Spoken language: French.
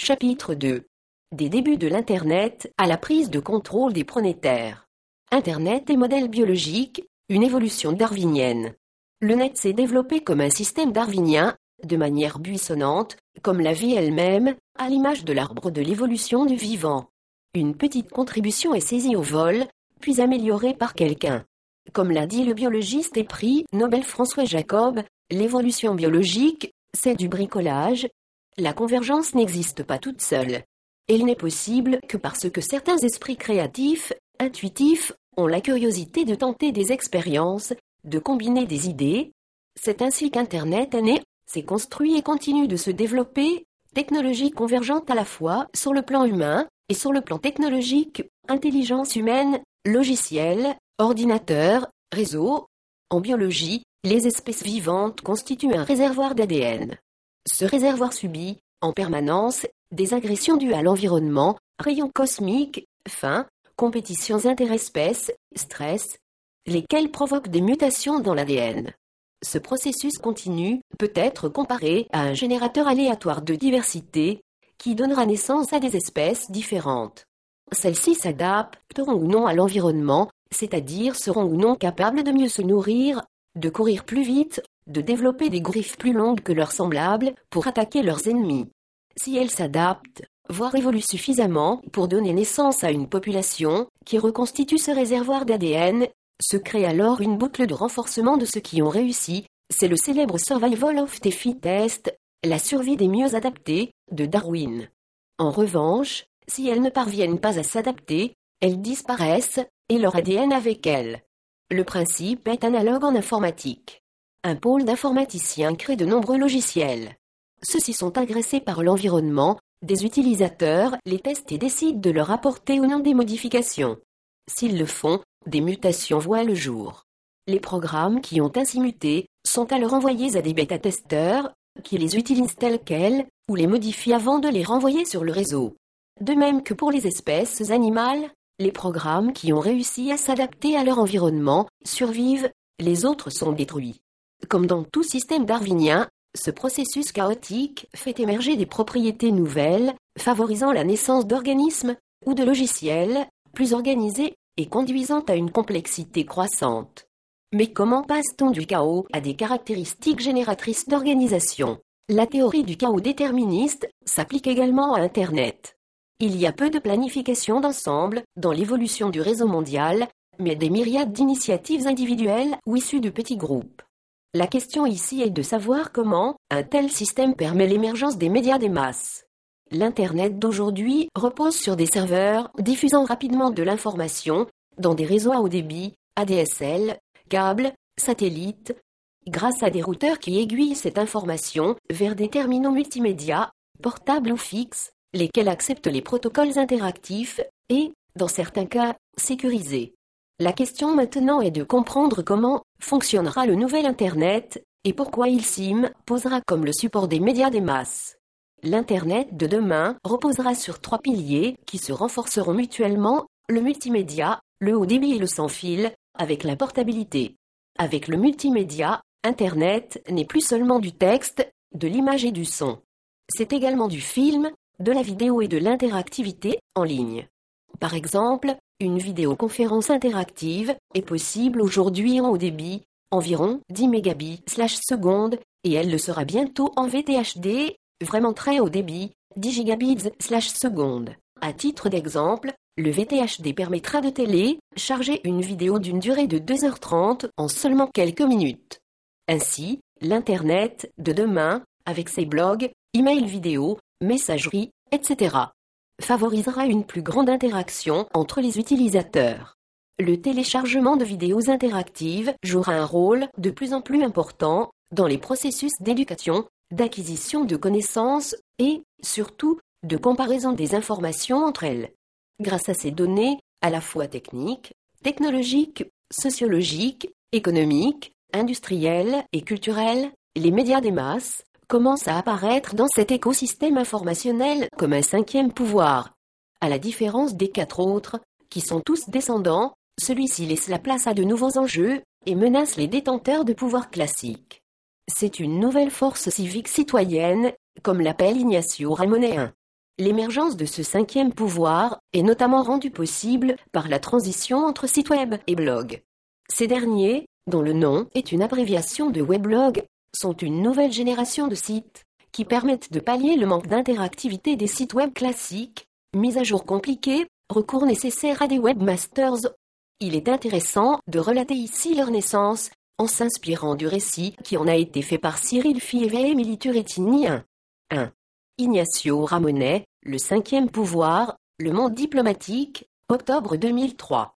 Chapitre 2 Des débuts de l'Internet à la prise de contrôle des pronétaires. Internet et modèle biologique, une évolution darwinienne. Le net s'est développé comme un système darwinien, de manière buissonnante, comme la vie elle-même, à l'image de l'arbre de l'évolution du vivant. Une petite contribution est saisie au vol, puis améliorée par quelqu'un. Comme l'a dit le biologiste et prix Nobel François Jacob, l'évolution biologique, c'est du bricolage. La convergence n'existe pas toute seule. Elle n'est possible que parce que certains esprits créatifs, intuitifs, ont la curiosité de tenter des expériences, de combiner des idées. C'est ainsi qu'Internet est né, s'est construit et continue de se développer, technologie convergente à la fois sur le plan humain et sur le plan technologique, intelligence humaine, logiciel, ordinateur, réseau. En biologie, les espèces vivantes constituent un réservoir d'ADN. Ce réservoir subit, en permanence, des agressions dues à l'environnement, rayons cosmiques, faim, compétitions interespèces, stress, lesquels provoquent des mutations dans l'ADN. Ce processus continu peut être comparé à un générateur aléatoire de diversité qui donnera naissance à des espèces différentes. Celles-ci s'adapteront ou non à l'environnement, c'est-à-dire seront ou non capables de mieux se nourrir, de courir plus vite, de développer des griffes plus longues que leurs semblables pour attaquer leurs ennemis. Si elles s'adaptent, voire évoluent suffisamment pour donner naissance à une population qui reconstitue ce réservoir d'ADN, se crée alors une boucle de renforcement de ceux qui ont réussi, c'est le célèbre Survival of the Fittest, la survie des mieux adaptés, de Darwin. En revanche, si elles ne parviennent pas à s'adapter, elles disparaissent, et leur ADN avec elles. Le principe est analogue en informatique. Un pôle d'informaticiens crée de nombreux logiciels. Ceux-ci sont agressés par l'environnement, des utilisateurs les testent et décident de leur apporter ou non des modifications. S'ils le font, des mutations voient le jour. Les programmes qui ont ainsi muté sont alors envoyés à des bêta-testeurs, qui les utilisent tels quels, ou les modifient avant de les renvoyer sur le réseau. De même que pour les espèces animales, les programmes qui ont réussi à s'adapter à leur environnement survivent, les autres sont détruits. Comme dans tout système darwinien, ce processus chaotique fait émerger des propriétés nouvelles, favorisant la naissance d'organismes ou de logiciels plus organisés et conduisant à une complexité croissante. Mais comment passe-t-on du chaos à des caractéristiques génératrices d'organisation? La théorie du chaos déterministe s'applique également à Internet. Il y a peu de planification d'ensemble dans l'évolution du réseau mondial, mais des myriades d'initiatives individuelles ou issues de petits groupes. La question ici est de savoir comment un tel système permet l'émergence des médias des masses. L'Internet d'aujourd'hui repose sur des serveurs diffusant rapidement de l'information dans des réseaux à haut débit, ADSL, câbles, satellites, grâce à des routeurs qui aiguillent cette information vers des terminaux multimédia, portables ou fixes, lesquels acceptent les protocoles interactifs et, dans certains cas, sécurisés. La question maintenant est de comprendre comment fonctionnera le nouvel Internet et pourquoi il posera comme le support des médias des masses. L'Internet de demain reposera sur trois piliers qui se renforceront mutuellement, le multimédia, le haut débit et le sans fil, avec la portabilité. Avec le multimédia, Internet n'est plus seulement du texte, de l'image et du son. C'est également du film, de la vidéo et de l'interactivité en ligne. Par exemple, une vidéoconférence interactive est possible aujourd'hui en haut débit, environ 10 mégabits et elle le sera bientôt en VTHD, vraiment très haut débit, 10 gigabits seconde. À titre d'exemple, le VTHD permettra de télécharger une vidéo d'une durée de 2h30 en seulement quelques minutes. Ainsi, l'Internet de demain, avec ses blogs, emails vidéo, messagerie, etc., favorisera une plus grande interaction entre les utilisateurs. Le téléchargement de vidéos interactives jouera un rôle de plus en plus important dans les processus d'éducation, d'acquisition de connaissances et, surtout, de comparaison des informations entre elles. Grâce à ces données, à la fois techniques, technologiques, sociologiques, économiques, industrielles et culturelles, les médias des masses, commence à apparaître dans cet écosystème informationnel comme un cinquième pouvoir. À la différence des quatre autres, qui sont tous descendants, celui-ci laisse la place à de nouveaux enjeux et menace les détenteurs de pouvoir classiques. C'est une nouvelle force civique citoyenne, comme l'appelle Ignacio Ramonet L'émergence de ce cinquième pouvoir est notamment rendue possible par la transition entre site web et blog. Ces derniers, dont le nom est une abréviation de weblog, sont une nouvelle génération de sites qui permettent de pallier le manque d'interactivité des sites web classiques, mise à jour compliquées, recours nécessaires à des webmasters. Il est intéressant de relater ici leur naissance, en s'inspirant du récit qui en a été fait par Cyril Fieve et Émilie Turettini 1. 1. Ignacio Ramonet, Le cinquième pouvoir, Le monde diplomatique, octobre 2003.